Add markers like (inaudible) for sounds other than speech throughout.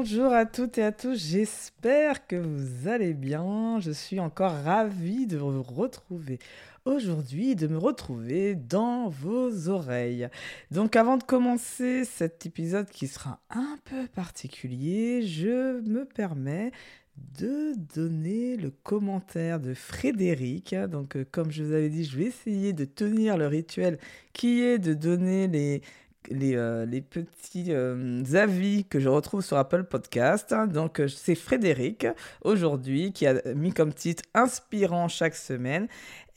Bonjour à toutes et à tous, j'espère que vous allez bien. Je suis encore ravie de vous retrouver aujourd'hui, de me retrouver dans vos oreilles. Donc avant de commencer cet épisode qui sera un peu particulier, je me permets de donner le commentaire de Frédéric. Donc, euh, comme je vous avais dit, je vais essayer de tenir le rituel qui est de donner les les, euh, les petits euh, avis que je retrouve sur Apple Podcast. Donc, euh, c'est Frédéric aujourd'hui qui a mis comme titre Inspirant chaque semaine.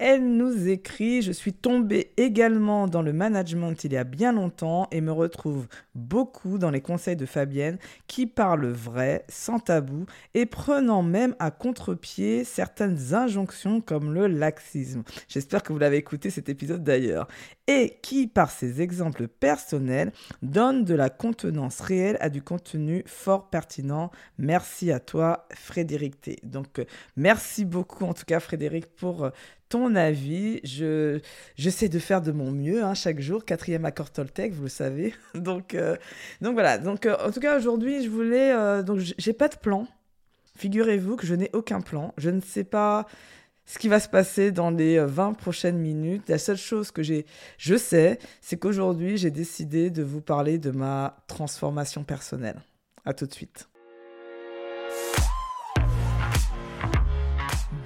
Elle nous écrit Je suis tombée également dans le management il y a bien longtemps et me retrouve beaucoup dans les conseils de Fabienne qui parle vrai, sans tabou et prenant même à contre-pied certaines injonctions comme le laxisme. J'espère que vous l'avez écouté cet épisode d'ailleurs. Et qui, par ses exemples personnels, donne de la contenance réelle à du contenu fort pertinent. Merci à toi, Frédéric T. Donc, euh, merci beaucoup en tout cas, Frédéric, pour euh, ton avis. Je j'essaie de faire de mon mieux hein, chaque jour. Quatrième accord Toltec, vous le savez. (laughs) donc euh, donc voilà. Donc euh, en tout cas aujourd'hui, je voulais euh, donc j'ai pas de plan. Figurez-vous que je n'ai aucun plan. Je ne sais pas ce qui va se passer dans les 20 prochaines minutes. La seule chose que j'ai, je sais, c'est qu'aujourd'hui, j'ai décidé de vous parler de ma transformation personnelle. À tout de suite.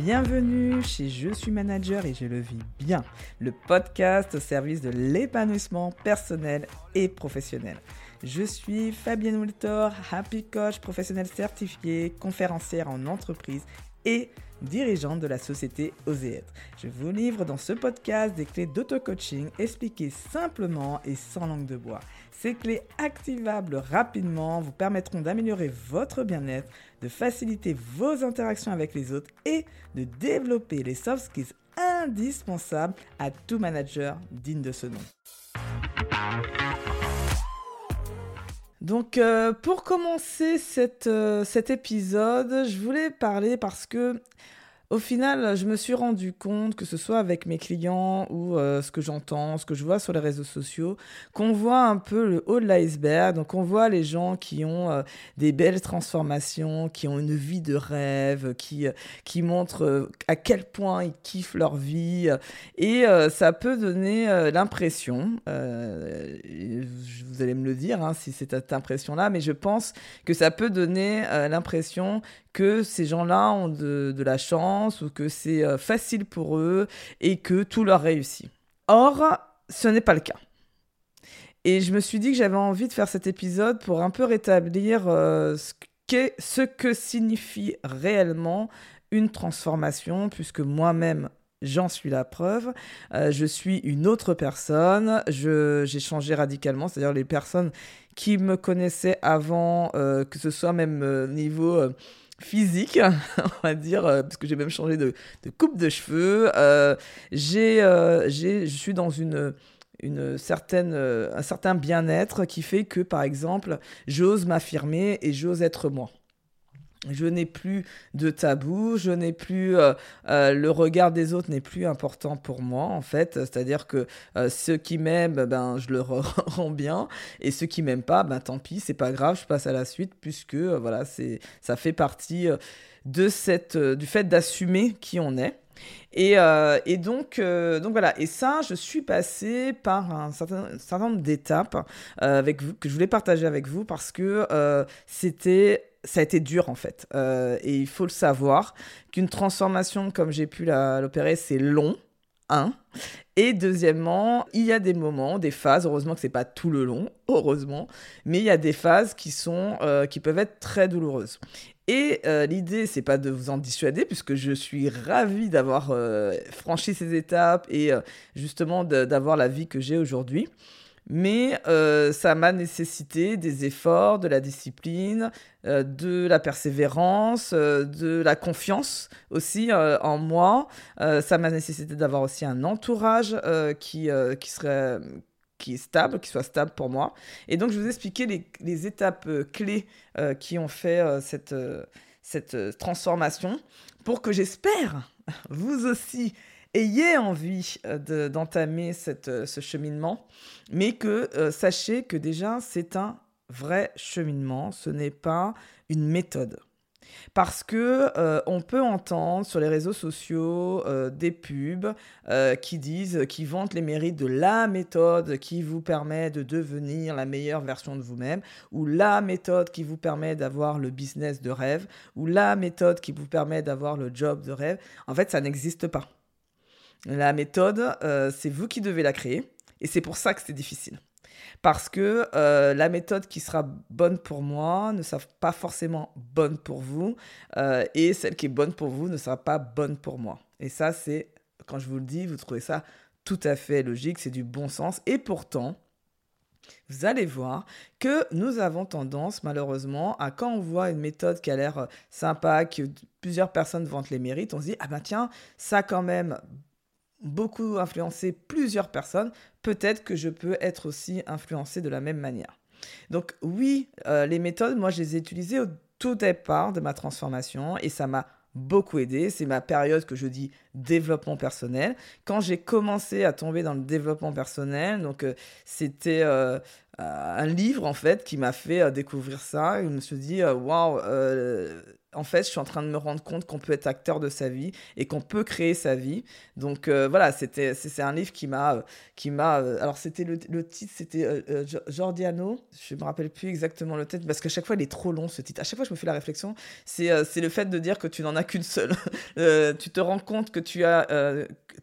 Bienvenue chez Je suis manager et je le vis bien, le podcast au service de l'épanouissement personnel et professionnel. Je suis Fabienne Wiltor, Happy Coach professionnel certifié, conférencière en entreprise et dirigeante de la société Oser être. Je vous livre dans ce podcast des clés d'auto-coaching expliquées simplement et sans langue de bois. Ces clés activables rapidement vous permettront d'améliorer votre bien-être, de faciliter vos interactions avec les autres et de développer les soft skills indispensables à tout manager digne de ce nom. Donc euh, pour commencer euh, cet épisode, je voulais parler parce que au final, je me suis rendu compte, que ce soit avec mes clients ou euh, ce que j'entends, ce que je vois sur les réseaux sociaux, qu'on voit un peu le haut de l'iceberg. Donc, on voit les gens qui ont euh, des belles transformations, qui ont une vie de rêve, qui, euh, qui montrent à quel point ils kiffent leur vie. Et ça peut donner l'impression, vous allez me le dire hein, si c'est cette impression-là, mais je pense que ça peut donner l'impression que ces gens-là ont de, de, la chance ou que c'est euh, facile pour eux et que tout leur réussit. Or, ce n'est pas le cas. Et je me suis dit que j'avais envie de faire cet épisode pour un peu rétablir euh, ce, que signifie réellement une transformation, puisque moi-même, j'en suis la preuve. Euh, je suis une autre personne, j'ai changé radicalement, c'est-à-dire les personnes qui me connaissaient avant, que ce soit même niveau physique, (laughs) on va dire, euh, parce que j'ai même changé de, coupe de cheveux. Euh, euh, j'ai, je suis dans une, une certaine, un certain bien-être qui fait que, par exemple, j'ose m'affirmer et j'ose être moi. Je n'ai plus de tabou, je n'ai plus euh, euh, le regard des autres n'est plus important pour moi en fait. C'est-à-dire que euh, ceux qui m'aiment, ben je le (laughs) rends bien, et ceux qui m'aiment pas, ben tant pis, c'est pas grave, je passe à la suite puisque voilà c'est ça fait partie de cette du fait d'assumer qui on est. Et, et donc, donc voilà, et ça, je suis passée par un certain, certain nombre d'étapes avec que je voulais partager avec vous parce que c'était ça a été dur en fait. Euh, et il faut le savoir qu'une transformation comme j'ai pu l'opérer, c'est long. Un. Et deuxièmement, il y a des moments, des phases, heureusement que c'est pas tout le long, heureusement, mais il y a des phases qui sont, euh, qui peuvent être très douloureuses. Et euh, l'idée, c'est pas de vous en dissuader, puisque je suis ravie d'avoir franchi ces étapes et justement d'avoir la vie que j'ai aujourd'hui mais euh, ça m'a nécessité des efforts, de la discipline, euh, de la persévérance, euh, de la confiance aussi en moi. ça m'a nécessité d'avoir aussi un entourage qui, qui serait qui est stable, qui soit stable pour moi. Et donc, je vous expliquer les, les étapes clés qui ont fait cette, cette transformation pour que j'espère, vous aussi, ayez envie d'entamer cette ce cheminement mais que euh, sachez que déjà, c'est un vrai cheminement, ce n'est pas une méthode. Parce que euh, on peut entendre sur les réseaux sociaux euh, des pubs euh, qui disent, qui vantent les mérites de la méthode qui vous permet de devenir la meilleure version de vous-même, ou la méthode qui vous permet d'avoir le business de rêve, ou la méthode qui vous permet d'avoir le job de rêve. En fait, ça n'existe pas. La méthode, c'est vous qui devez la créer, et c'est pour ça que c'est difficile parce que euh, la méthode qui sera bonne pour moi ne sera pas forcément bonne pour vous, euh, et celle qui est bonne pour vous ne sera pas bonne pour moi. Et ça, c'est, quand je vous le dis, vous trouvez ça tout à fait logique, c'est du bon sens, et pourtant, vous allez voir que nous avons tendance, malheureusement, à quand on voit une méthode qui a l'air euh, sympa, que plusieurs personnes vantent les mérites, on se dit, ah ben tiens, ça quand même beaucoup influencé plusieurs personnes, peut-être que je peux être aussi influencé de la même manière. Donc oui, euh, les méthodes, moi je les ai utilisées au tout départ de ma transformation et ça m'a beaucoup aidé. C'est ma période que je dis développement personnel. Quand j'ai commencé à tomber dans le développement personnel, donc euh, c'était euh, un livre en fait qui m'a fait découvrir ça. Et je me suis dit waouh en fait, je suis en train de me rendre compte qu'on peut être acteur de sa vie et qu'on peut créer sa vie. Donc euh, voilà, c'était c'est un livre qui m'a qui m'a euh, alors c'était le, titre c'était euh, Jordiano, je me rappelle plus exactement le titre parce qu'à chaque fois il est trop long ce titre. À chaque fois je me fais la réflexion, c'est c'est le fait de dire que tu n'en as qu'une seule. (laughs) tu te rends compte que tu as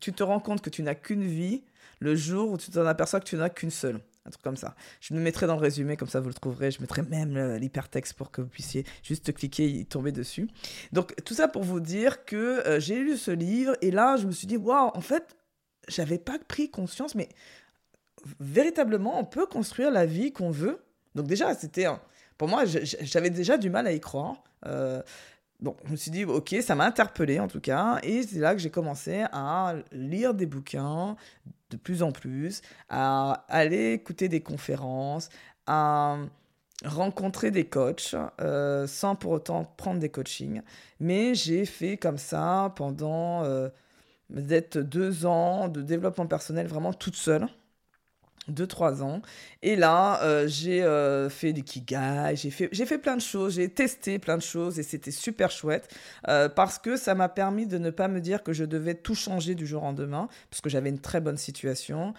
tu te rends compte que tu n'as qu'une vie le jour où tu t'en aperçois que tu n'as qu'une seule un truc comme ça. Je me mettrai dans le résumé, comme ça vous le trouverez. Je mettrai même l'hypertexte pour que vous puissiez juste cliquer et tomber dessus. Donc tout ça pour vous dire que euh, j'ai lu ce livre et là je me suis dit, waouh, en fait, j'avais pas pris conscience, mais véritablement, on peut construire la vie qu'on veut. Donc déjà, c'était... Pour moi, j'avais déjà du mal à y croire. Euh, Bon, je me suis dit, ok, ça m'a interpellé en tout cas, et c'est là que j'ai commencé à lire des bouquins de plus en plus, à aller écouter des conférences, à rencontrer des coachs, euh, sans pour autant prendre des coachings. Mais j'ai fait comme ça pendant euh, peut-être deux ans de développement personnel vraiment toute seule. 2-3 ans. Et là, euh, j'ai euh, fait du kigai, j'ai fait, j'ai fait plein de choses, j'ai testé plein de choses et c'était super chouette euh, parce que ça m'a permis de ne pas me dire que je devais tout changer du jour au lendemain parce que j'avais une très bonne situation.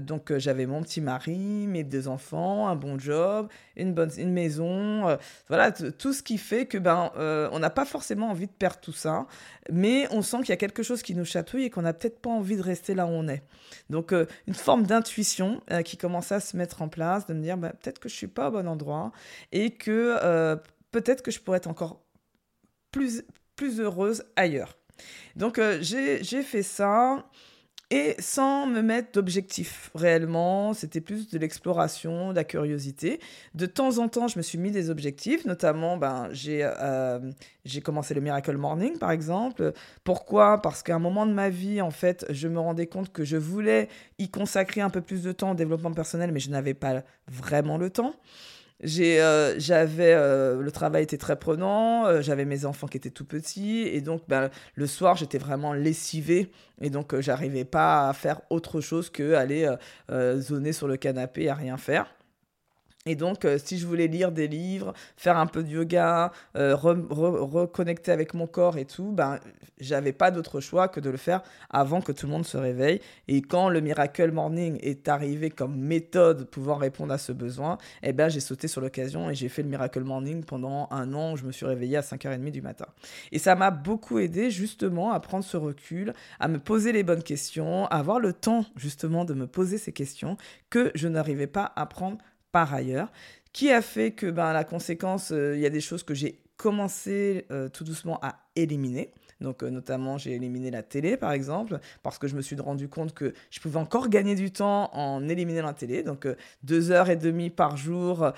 donc j'avais mon petit mari, mes deux enfants, un bon job, une bonne une maison, voilà tout ce qui fait que ben on n'a pas forcément envie de perdre tout ça, mais on sent qu'il y a quelque chose qui nous chatouille et qu'on n'a peut-être pas envie de rester là où on est. Donc une forme d'intuition euh, qui commençait à se mettre en place, de me dire bah, peut-être que je suis pas au bon endroit et que euh, peut-être que je pourrais être encore plus, plus heureuse ailleurs. Donc euh, j'ai fait ça. Et sans me mettre d'objectif réellement, c'était plus de l'exploration, de la curiosité. De temps en temps, je me suis mis des objectifs, notamment ben, j'ai euh, commencé le Miracle Morning par exemple. Pourquoi? Parce qu'à un moment de ma vie, en fait, je me rendais compte que je voulais y consacrer un peu plus de temps au développement personnel, mais je n'avais pas vraiment le temps. J'ai, euh, j'avais, euh, le travail était très prenant, euh, j'avais mes enfants qui étaient tout petits, et donc ben, le soir j'étais vraiment lessivée, et donc j'arrivais pas à faire autre chose que aller zoner sur le canapé à rien faire. Et donc, euh, si je voulais lire des livres, faire un peu de yoga, euh, reconnecter avec mon corps et tout, ben, j'avais pas d'autre choix que de le faire avant que tout le monde se réveille. Et quand le Miracle Morning est arrivé comme méthode pouvant répondre à ce besoin, eh ben, j'ai sauté sur l'occasion et j'ai fait le Miracle Morning pendant un an où je me suis réveillée à 5h30 du matin. Et ça m'a beaucoup aidé justement à prendre ce recul, à me poser les bonnes questions, à avoir le temps justement de me poser ces questions que je n'arrivais pas à prendre par ailleurs, qui a fait que ben, la conséquence, euh, il y a des choses que j'ai commencé euh, tout doucement à éliminer. Donc euh, notamment, j'ai éliminé la télé, par exemple, parce que je me suis rendu compte que je pouvais encore gagner du temps en éliminant la télé. Donc deux heures et demie par jour,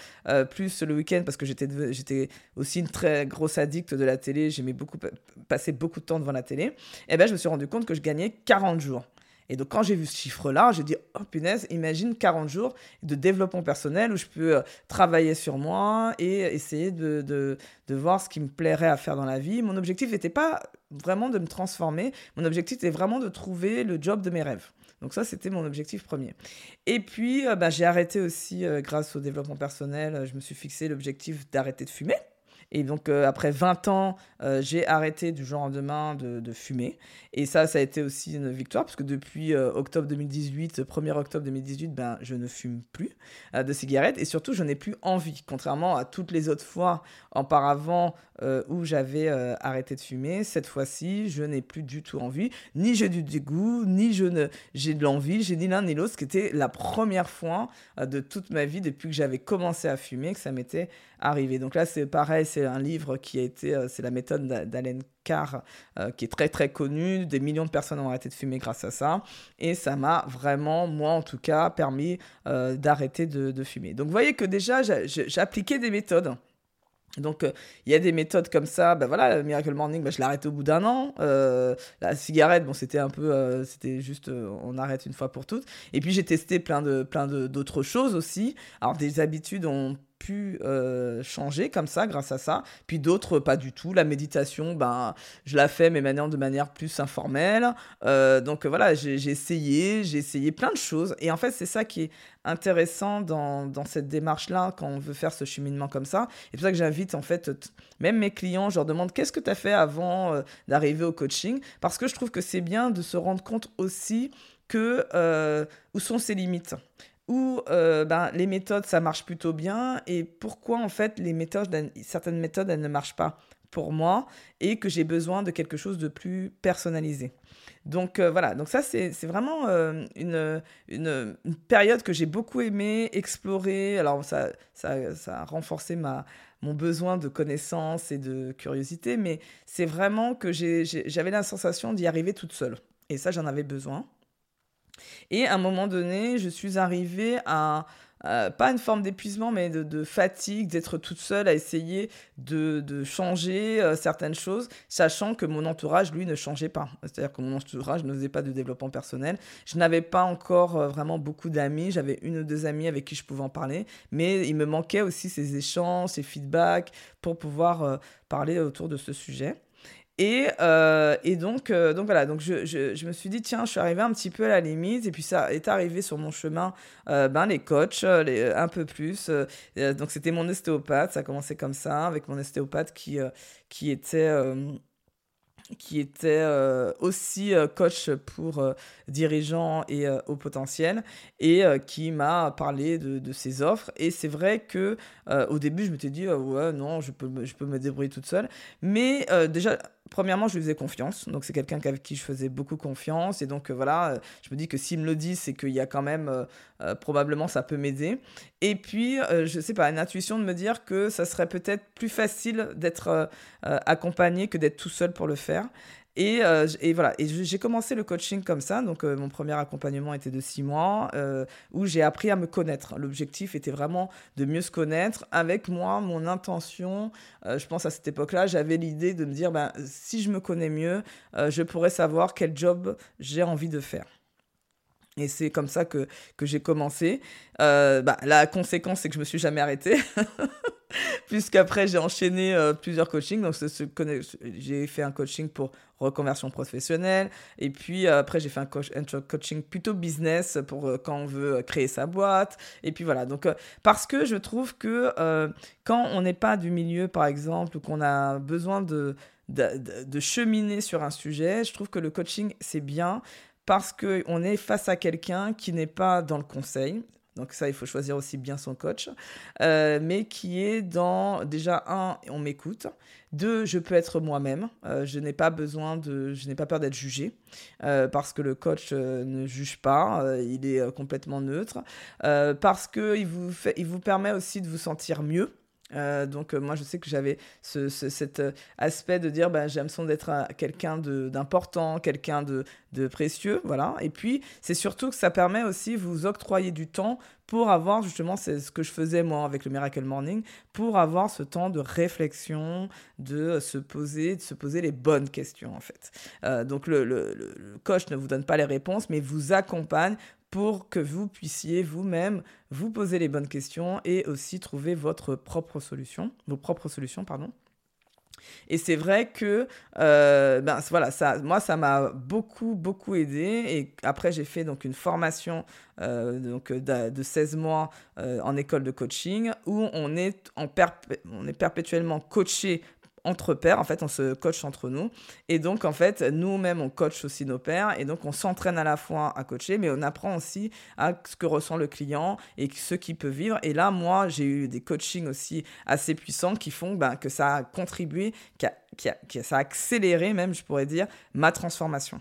plus le week-end, parce que j'étais, j'étais aussi une très grosse addict de la télé. J'aimais beaucoup passer beaucoup de temps devant la télé. Et eh ben, je me suis rendu compte que je gagnais 40 jours. Et donc, quand j'ai vu ce chiffre-là, j'ai dit, oh punaise, imagine 40 jours de développement personnel où je peux euh, travailler sur moi et essayer de, de, de voir ce qui me plairait à faire dans la vie. Mon objectif n'était pas vraiment de me transformer. Mon objectif était vraiment de trouver le job de mes rêves. Donc ça, c'était mon objectif premier. Et puis, bah, j'ai arrêté aussi, grâce au développement personnel, je me suis fixé l'objectif d'arrêter de fumer. Et donc, euh, après 20 ans, euh, j'ai arrêté du jour au lendemain de, fumer. Et ça, ça a été aussi une victoire, parce que depuis euh, octobre 2018, 1er octobre 2018, ben, je ne fume plus de cigarettes. Et surtout, je n'ai plus envie, contrairement à toutes les autres fois auparavant où j'avais arrêté de fumer. Cette fois-ci, je n'ai plus du tout envie. Ni j'ai du dégoût, ni je ne, j'ai de l'envie. J'ai ni l'un ni l'autre, ce qui était la première fois de toute ma vie, depuis que j'avais commencé à fumer, que ça m'était arrivé. Donc là, c'est pareil, un livre qui a été, euh, c'est la méthode d'Alain Carr, euh, qui est très très connue. Des millions de personnes ont arrêté de fumer grâce à ça. Et ça m'a vraiment, moi en tout cas, permis euh, d'arrêter de, fumer. Donc vous voyez que déjà, j'ai appliqué des méthodes. Donc, il y a des méthodes comme ça. Ben voilà, le Miracle Morning, ben, je l'ai arrêté au bout d'un an. la cigarette, bon, c'était un peu, c'était juste, on arrête une fois pour toutes. Et puis, j'ai testé plein de, plein d'autres choses aussi. Alors, des habitudes, on pu euh, changer comme ça grâce à ça. Puis d'autres, pas du tout. La méditation, ben, je la fais, mais maintenant de manière plus informelle. Euh, donc voilà, j'ai essayé, j'ai essayé plein de choses. Et en fait, c'est ça qui est intéressant dans, dans cette démarche-là quand on veut faire ce cheminement comme ça. Et c'est pour ça que j'invite en fait, même mes clients, je leur demande qu'est-ce que tu as fait avant euh, d'arriver au coaching? Parce que je trouve que c'est bien de se rendre compte aussi que où sont ses limites où euh, ben, les méthodes, ça marche plutôt bien, et pourquoi en fait les méthodes, certaines méthodes, elles ne marchent pas pour moi, et que j'ai besoin de quelque chose de plus personnalisé. Donc euh, voilà, donc ça c'est vraiment euh, une, une, période que j'ai beaucoup aimé explorer. Alors ça, ça, ça, a renforcé ma, mon besoin de connaissance et de curiosité, mais c'est vraiment que j'avais la sensation d'y arriver toute seule. Et ça, j'en avais besoin. Et à un moment donné, je suis arrivée à, pas une forme d'épuisement, mais de, fatigue, d'être toute seule à essayer de, de changer euh, certaines choses, sachant que mon entourage, lui, ne changeait pas. C'est-à-dire que mon entourage ne faisait pas de développement personnel. Je n'avais pas encore euh, vraiment beaucoup d'amis. J'avais une ou deux amis avec qui je pouvais en parler, mais il me manquait aussi ces échanges, ces feedbacks pour pouvoir euh, parler autour de ce sujet. Et, euh, et donc, euh, donc voilà, donc je, je, me suis dit, tiens, je suis arrivé un petit peu à la limite. Et puis ça est arrivé sur mon chemin, euh, ben, les coachs, un peu plus. donc c'était mon ostéopathe, ça a commencé comme ça, avec mon ostéopathe qui, qui était qui était aussi coach pour dirigeants et au potentiel et qui m'a parlé de, de, ses offres. Et c'est vrai que au début, je m'étais dit, ouais, non, je peux, je peux me débrouiller toute seule. Mais déjà, premièrement, je lui faisais confiance. Donc, c'est quelqu'un avec qui je faisais beaucoup confiance. Et donc, euh, voilà, euh, je me dis que s'il me le dit, c'est qu'il y a quand même, euh, probablement, ça peut m'aider. Et puis, je sais pas, une intuition de me dire que ça serait peut-être plus facile d'être accompagné que d'être tout seul pour le faire. Et, euh, et, voilà, et j'ai commencé le coaching comme ça. Donc, euh, mon premier accompagnement était de six mois, euh, où j'ai appris à me connaître. L'objectif était vraiment de mieux se connaître. Avec moi, mon intention, je pense à cette époque-là, j'avais l'idée de me dire, ben, si je me connais mieux, je pourrais savoir quel job j'ai envie de faire. Et c'est comme ça que, que j'ai commencé. bah, la conséquence, c'est que je me suis jamais arrêtée. (laughs) Puisqu'après, j'ai enchaîné euh, plusieurs coachings. Donc, j'ai fait un coaching pour reconversion professionnelle. Et puis, euh, après, j'ai fait un, coaching plutôt business pour euh, quand on veut créer sa boîte. Et puis, voilà. Donc, parce que je trouve que quand on n'est pas du milieu, par exemple, ou qu'on a besoin de, de, cheminer sur un sujet, je trouve que le coaching, c'est bien parce qu'on est face à quelqu'un qui n'est pas dans le conseil. Donc ça, il faut choisir aussi bien son coach. Euh, mais qui est dans, déjà, un, on m'écoute. Deux, je peux être moi-même. Euh, je n'ai pas besoin de, je n'ai pas peur d'être jugé euh, parce que le coach ne juge pas. il est complètement neutre. parce qu'il vous, fait, il vous permet aussi de vous sentir mieux. Euh, donc euh, moi je sais que j'avais ce, cet euh, aspect de dire bah, j'aime son d'être quelqu'un d'important, quelqu'un de, de, précieux, voilà. Et puis c'est surtout que ça permet aussi vous octroyer du temps pour avoir justement c'est ce que je faisais moi avec le Miracle Morning, pour avoir ce temps de réflexion, de se poser, de se poser les bonnes questions en fait. donc le, le, le coach ne vous donne pas les réponses, mais vous accompagne pour que vous puissiez vous-même vous poser les bonnes questions et aussi trouver votre propre solution, vos propres solutions, pardon. Et c'est vrai que, euh, ben voilà, ça, moi, ça m'a beaucoup, beaucoup aidé. Et après, j'ai fait donc une formation euh, donc de, 16 mois euh, en école de coaching où on est, en on est perpétuellement coaché entre pairs, en fait, on se coach entre nous. Et donc, en fait, nous-mêmes, on coach aussi nos pairs. Et donc, on s'entraîne à la fois à coacher, mais on apprend aussi à ce que ressent le client et ce qu'il peut vivre. Et là, moi, j'ai eu des coachings aussi assez puissants qui font ben, que ça a contribué, que ça a accéléré même, je pourrais dire, ma transformation.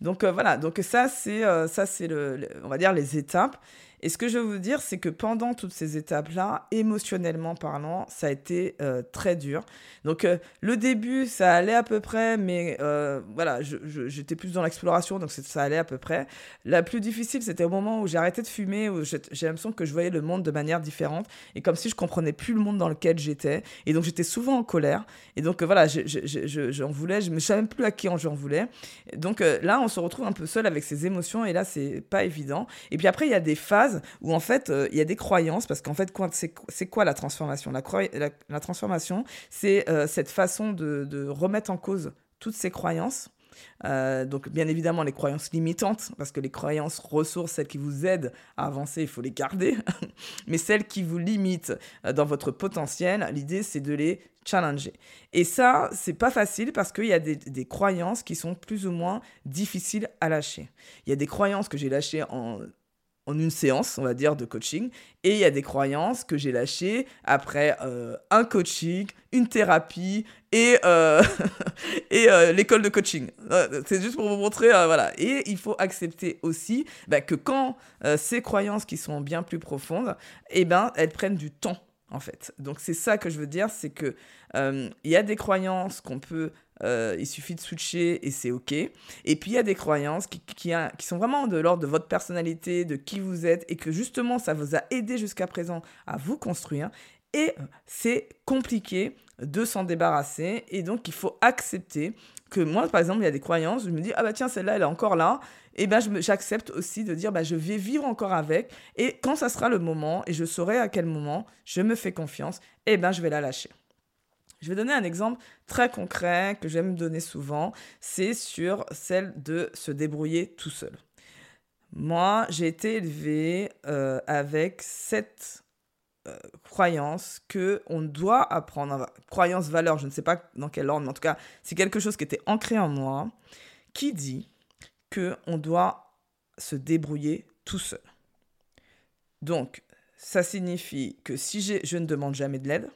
Donc euh, voilà, donc ça c'est euh, ça c'est le, on va dire les étapes. Et ce que je veux vous dire, c'est que pendant toutes ces étapes-là, émotionnellement parlant, ça a été euh, très dur. Donc euh, le début, ça allait à peu près, mais euh, voilà, j'étais plus dans l'exploration, donc ça allait à peu près. La plus difficile, c'était au moment où j'ai arrêté de fumer, où j'ai l'impression que je voyais le monde de manière différente, et comme si je comprenais plus le monde dans lequel j'étais. Et donc j'étais souvent en colère. Et donc voilà, j'en voulais, je ne savais même plus à qui j'en voulais. Donc là, on se retrouve un peu seul avec ses émotions, et là, c'est pas évident. Et puis après, il y a des phases où en fait euh, il y a des croyances parce qu'en fait c'est quoi la transformation? La, transformation c'est euh, cette façon de, remettre en cause toutes ces croyances euh, donc bien évidemment les croyances limitantes, parce que les croyances ressources, celles qui vous aident à avancer, il faut les garder, (laughs) mais celles qui vous limitent dans votre potentiel, l'idée c'est de les challenger. Et ça, c'est pas facile parce qu'il y a des, croyances qui sont plus ou moins difficiles à lâcher. Il y a des croyances que j'ai lâchées en en une séance, on va dire, de coaching. Et il y a des croyances que j'ai lâchées après euh, un coaching, une thérapie et, euh, (laughs) et euh, l'école de coaching. C'est juste pour vous montrer, voilà. Et il faut accepter aussi bah, que quand ces croyances qui sont bien plus profondes, eh ben, elles prennent du temps, en fait. Donc c'est ça que je veux dire, c'est que il y a des croyances qu'on peut euh, il suffit de switcher et c'est OK. Et puis il y a des croyances qui, sont vraiment de l'ordre de votre personnalité, de qui vous êtes, et que justement ça vous a aidé jusqu'à présent à vous construire. Et c'est compliqué de s'en débarrasser. Et donc il faut accepter que moi, par exemple, il y a des croyances, je me dis, ah bah tiens, celle-là, elle est encore là. Et ben j'accepte aussi de dire, bah, je vais vivre encore avec. Et quand ça sera le moment, et je saurai à quel moment, je me fais confiance, et ben je vais la lâcher. Je vais donner un exemple très concret que j'aime donner souvent, c'est sur celle de se débrouiller tout seul. Moi, j'ai été élevée euh, avec cette euh, croyance que on doit apprendre, croyance, valeur, je ne sais pas dans quel ordre, mais en tout cas, c'est quelque chose qui était ancré en moi, qui dit que on doit se débrouiller tout seul. Donc, ça signifie que si je ne demande jamais de l'aide,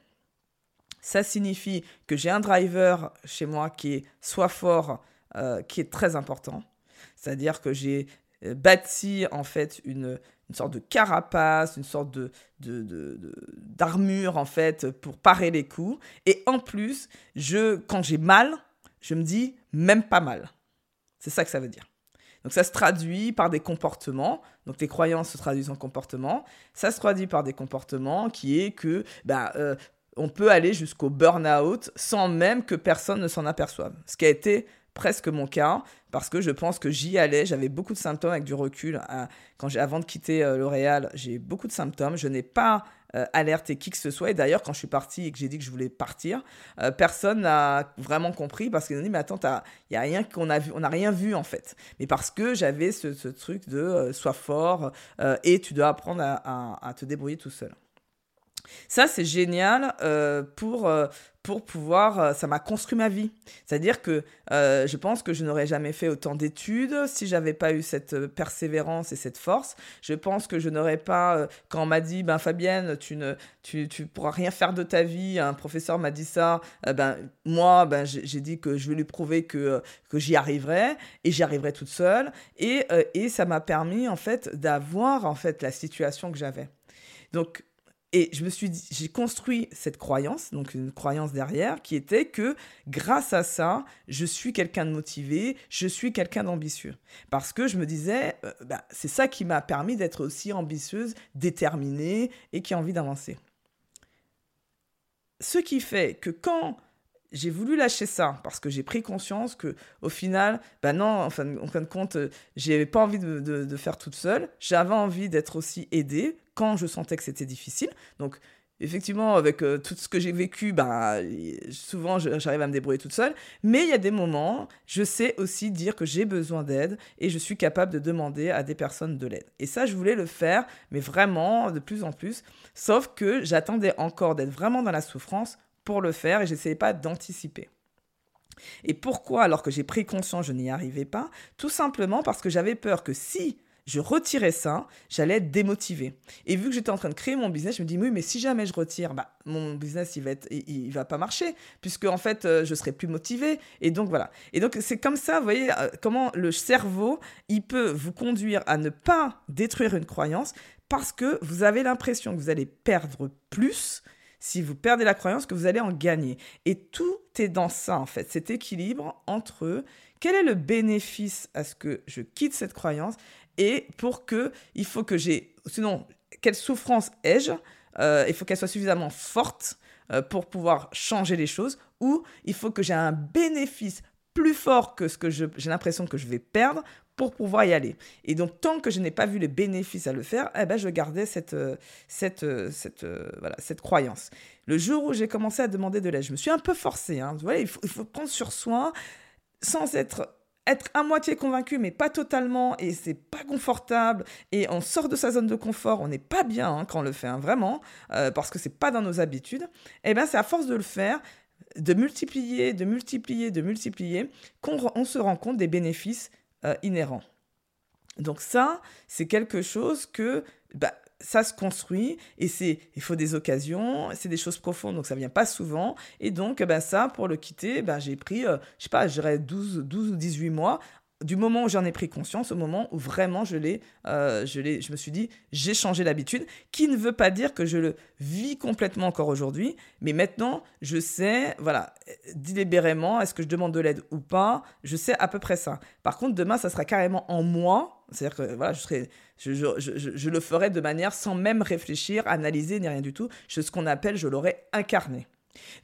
ça signifie que j'ai un driver chez moi qui est soit fort, euh, qui est très important. C'est-à-dire que j'ai euh, bâti en fait une, sorte de carapace, une sorte de, d'armure en fait pour parer les coups. Et en plus, je, quand j'ai mal, je me dis même pas mal. C'est ça que ça veut dire. Donc ça se traduit par des comportements. Donc les croyances se traduisent en comportements. Ça se traduit par des comportements qui est que bah, on peut aller jusqu'au burn-out sans même que personne ne s'en aperçoive. Ce qui a été presque mon cas, parce que je pense que j'y allais, j'avais beaucoup de symptômes avec du recul. quand j'ai, avant de quitter euh, L'Oréal, j'ai beaucoup de symptômes. Je n'ai pas euh, alerté qui que ce soit. Et d'ailleurs, quand je suis partie et que j'ai dit que je voulais partir, euh, personne n'a vraiment compris parce qu'ils ont dit, mais attends, n'y a rien qu'on a vu, on n'a rien vu en fait. Mais parce que j'avais ce, truc de sois fort et tu dois apprendre à te débrouiller tout seul. Ça, c'est génial euh, pour, euh, pour pouvoir... Euh, ça m'a construit ma vie. C'est-à-dire que je pense que je n'aurais jamais fait autant d'études si j'avais pas eu cette persévérance et cette force. Je pense que je n'aurais pas... quand on m'a dit, ben Fabienne, tu ne tu, tu pourras rien faire de ta vie, un professeur m'a dit ça, ben moi, ben, j'ai dit que je vais lui prouver que, que j'y arriverai et j'y arriverai toute seule. Et, et ça m'a permis, en fait, d'avoir, en fait, la situation que j'avais. Donc, et je me suis j'ai construit cette croyance, donc une croyance derrière, qui était que grâce à ça, je suis quelqu'un de motivé, je suis quelqu'un d'ambitieux. Parce que je me disais, euh, bah, c'est ça qui m'a permis d'être aussi ambitieuse, déterminée et qui a envie d'avancer. Ce qui fait que quand j'ai voulu lâcher ça parce que j'ai pris conscience que au final, ben non, en fin, de compte, euh, j'avais pas envie de, de, faire toute seule. J'avais envie d'être aussi aidée quand je sentais que c'était difficile. Donc effectivement, avec euh, tout ce que j'ai vécu, bah, souvent j'arrive à me débrouiller toute seule. Mais il y a des moments, je sais aussi dire que j'ai besoin d'aide et je suis capable de demander à des personnes de l'aide. Et ça, je voulais le faire, mais vraiment de plus en plus. Sauf que j'attendais encore d'être vraiment dans la souffrance pour le faire et j'essayais pas d'anticiper. Et pourquoi, alors que j'ai pris conscience, je n'y arrivais pas? Tout simplement parce que j'avais peur que si je retirais ça, j'allais être démotivée. Et vu que j'étais en train de créer mon business, je me dis oui, mais si jamais je retire, bah, mon business il va va pas marcher puisque en fait euh, je serai plus motivée. Et donc voilà. Et donc c'est comme ça, vous voyez euh, comment le cerveau il peut vous conduire à ne pas détruire une croyance parce que vous avez l'impression que vous allez perdre plus si vous perdez la croyance que vous allez en gagner. Et tout est dans ça, en fait, cet équilibre entre quel est le bénéfice à ce que je quitte cette croyance et pour que, il faut que j'ai, sinon, quelle souffrance ai-je euh, Il faut qu'elle soit suffisamment forte euh, pour pouvoir changer les choses ou il faut que j'ai un bénéfice plus fort que ce que j'ai l'impression que je vais perdre pour pouvoir y aller. Et donc, tant que je n'ai pas vu les bénéfices à le faire, eh ben, je gardais cette, euh, cette, euh, cette, euh, voilà, cette croyance. Le jour où j'ai commencé à demander de l'aide, je me suis un peu forcée. Hein. Vous voyez, il, faut, prendre sur soi sans être être à moitié convaincu, mais pas totalement, et c'est pas confortable, et on sort de sa zone de confort, on n'est pas bien hein, quand on le fait, hein, vraiment, parce que c'est pas dans nos habitudes, et eh bien c'est à force de le faire, de multiplier, de multiplier, de multiplier, qu'on se rend compte des bénéfices euh. Donc ça, c'est quelque chose que bah, ça se construit et c'est il faut des occasions, c'est des choses profondes donc ça vient pas souvent et donc bah, ça pour le quitter, bah, j'ai pris euh, je sais pas, je dirais 12 12 ou 18 mois du moment où j'en ai pris conscience au moment où vraiment je l'ai, euh, je l'ai, je me suis dit, j'ai changé d'habitude, qui ne veut pas dire que je le vis complètement encore aujourd'hui, mais maintenant je sais, voilà, délibérément, est-ce que je demande de l'aide ou pas, je sais à peu près ça. Par contre, demain, ça sera carrément en moi, c'est-à-dire que voilà, je, serai, je, je, je, je, le ferai de manière sans même réfléchir, analyser, ni rien du tout, ce qu'on appelle, je l'aurai incarné.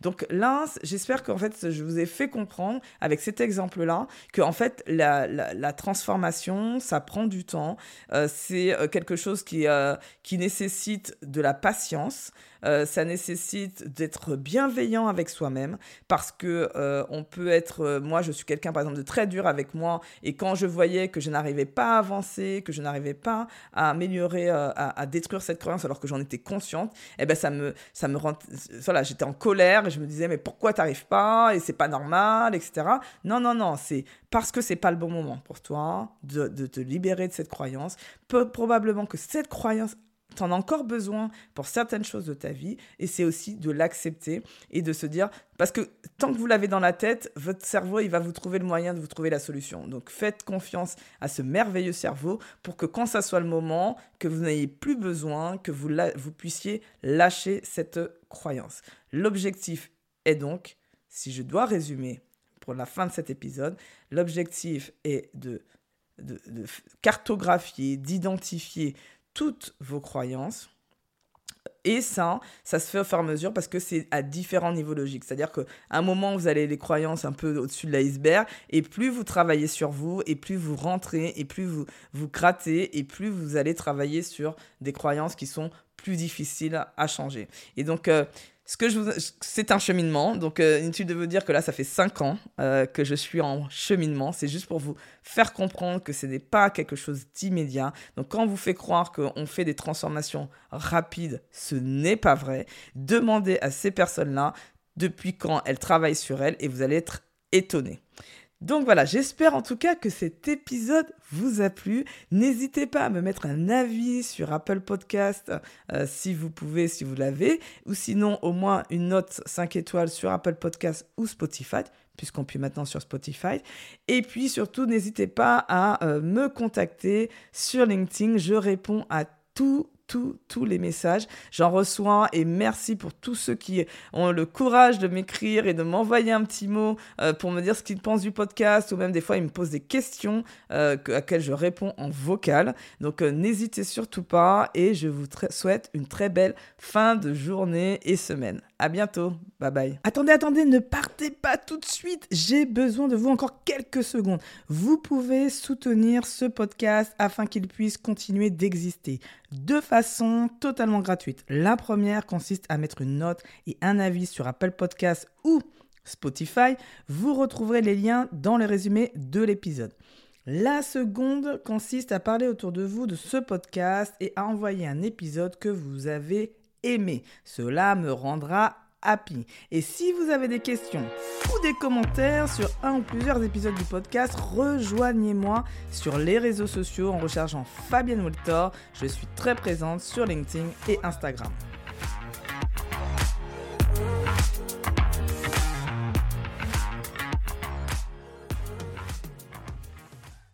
Donc là, j'espère qu'en fait, je vous ai fait comprendre avec cet exemple-là que en fait, la, transformation, ça prend du temps. Euh, c'est euh, quelque chose qui, euh, qui nécessite de la patience. Ça nécessite d'être bienveillant avec soi-même parce que on peut être, moi je suis quelqu'un par exemple de très dur avec moi et quand je voyais que je n'arrivais pas à avancer, que je n'arrivais pas à améliorer, à, détruire cette croyance alors que j'en étais consciente, eh ben ça me, ça me rend, voilà, j'étais en colère et je me disais mais pourquoi t'arrives pas et c'est pas normal, etc. Non non non, c'est parce que c'est pas le bon moment pour toi de, te libérer de cette croyance. Peu, probablement que cette croyance tu en as encore besoin pour certaines choses de ta vie et c'est aussi de l'accepter et de se dire parce que tant que vous l'avez dans la tête, votre cerveau il va vous trouver le moyen de vous trouver la solution. Donc faites confiance à ce merveilleux cerveau pour que quand ça soit le moment, que vous n'ayez plus besoin, que vous, vous puissiez lâcher cette croyance. L'objectif est donc, si je dois résumer pour la fin de cet épisode, l'objectif est de cartographier, d'identifier toutes vos croyances. Et ça, ça se fait au fur et à mesure parce que c'est à différents niveaux logiques. C'est-à-dire qu'à un moment, vous avez les croyances un peu au-dessus de l'iceberg, et plus vous travaillez sur vous, et plus vous rentrez, et plus vous vous grattez, et plus vous allez travailler sur des croyances qui sont plus difficiles à changer. Et donc, euh, c'est un cheminement. Donc, euh, inutile de vous dire que là, ça fait 5 ans euh, que je suis en cheminement. C'est juste pour vous faire comprendre que ce n'est pas quelque chose d'immédiat. Donc, quand on vous fait croire qu'on fait des transformations rapides, ce n'est pas vrai. Demandez à ces personnes-là depuis quand elles travaillent sur elles et vous allez être étonné. Donc voilà, j'espère en tout cas que cet épisode vous a plu. N'hésitez pas à me mettre un avis sur Apple Podcast euh, si vous pouvez, si vous l'avez, ou sinon au moins une note 5 étoiles sur Apple Podcast ou Spotify puisqu'on peut maintenant sur Spotify. Et puis surtout, n'hésitez pas à euh, me contacter sur LinkedIn. Je réponds à tout, tous les messages. J'en reçois et merci pour tous ceux qui ont le courage de m'écrire et de m'envoyer un petit mot euh, pour me dire ce qu'ils pensent du podcast ou même des fois ils me posent des questions euh, à laquelle je réponds en vocal. Donc euh, n'hésitez surtout pas et je vous souhaite une très belle fin de journée et semaine. À bientôt. Bye bye. Attendez, attendez, ne partez pas tout de suite. J'ai besoin de vous encore quelques secondes. Vous pouvez soutenir ce podcast afin qu'il puisse continuer d'exister de façon totalement gratuite. La première consiste à mettre une note et un avis sur Apple Podcast ou Spotify. Vous retrouverez les liens dans le résumé de l'épisode. La seconde consiste à parler autour de vous de ce podcast et à envoyer un épisode que vous avez aimé. Cela me rendra happy. Et si vous avez des questions ou des commentaires sur un ou plusieurs épisodes du podcast, rejoignez-moi sur les réseaux sociaux en recherchant Fabienne Woltor. Je suis très présente sur LinkedIn et Instagram.